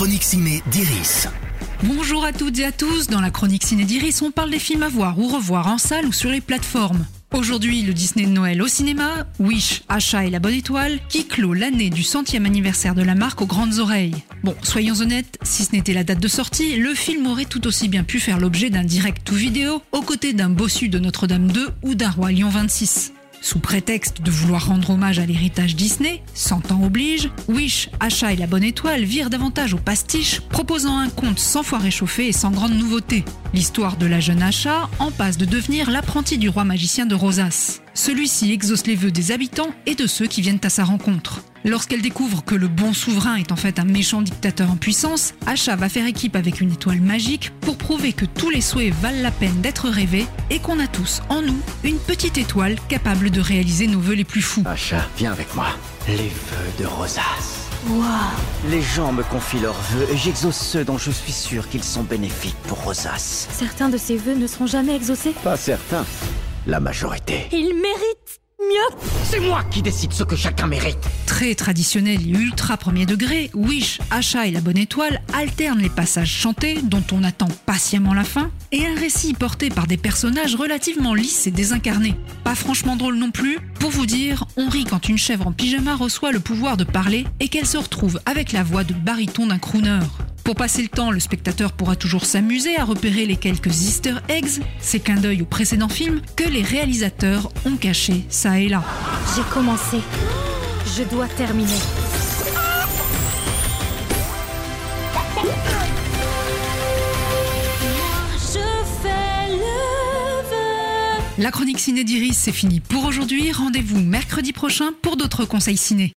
chronique ciné d'Iris. Bonjour à toutes et à tous, dans la chronique Ciné d'Iris, on parle des films à voir ou revoir en salle ou sur les plateformes. Aujourd'hui, le Disney de Noël au cinéma, Wish, Achat et la Bonne Étoile, qui clôt l'année du centième anniversaire de la marque aux grandes oreilles. Bon, soyons honnêtes, si ce n'était la date de sortie, le film aurait tout aussi bien pu faire l'objet d'un direct ou vidéo, aux côtés d'un bossu de Notre-Dame 2 ou d'un Roi Lion 26. Sous prétexte de vouloir rendre hommage à l'héritage Disney, 100 ans oblige, Wish, Achat et la Bonne Étoile virent davantage au pastiche, proposant un conte sans fois réchauffé et sans grande nouveauté. L'histoire de la jeune Achat en passe de devenir l'apprenti du roi magicien de Rosas. Celui-ci exauce les vœux des habitants et de ceux qui viennent à sa rencontre. Lorsqu'elle découvre que le bon souverain est en fait un méchant dictateur en puissance, Asha va faire équipe avec une étoile magique pour prouver que tous les souhaits valent la peine d'être rêvés et qu'on a tous en nous une petite étoile capable de réaliser nos vœux les plus fous. Achat, viens avec moi. Les vœux de Rosas. Waouh Les gens me confient leurs vœux et j'exauce ceux dont je suis sûr qu'ils sont bénéfiques pour Rosas. Certains de ces vœux ne seront jamais exaucés? Pas certains. La majorité. Il mérite mieux C'est moi qui décide ce que chacun mérite. Très traditionnel et ultra premier degré, Wish, Achat et la Bonne Étoile alternent les passages chantés dont on attend patiemment la fin et un récit porté par des personnages relativement lisses et désincarnés. Pas franchement drôle non plus. Pour vous dire, on rit quand une chèvre en pyjama reçoit le pouvoir de parler et qu'elle se retrouve avec la voix de baryton d'un crooner. Pour passer le temps, le spectateur pourra toujours s'amuser à repérer les quelques easter eggs, ces clins d'œil au précédent film, que les réalisateurs ont cachés ça et là. J'ai commencé. Je dois terminer. Je fais le vœu. La chronique ciné d'Iris, c'est fini pour aujourd'hui. Rendez-vous mercredi prochain pour d'autres conseils ciné.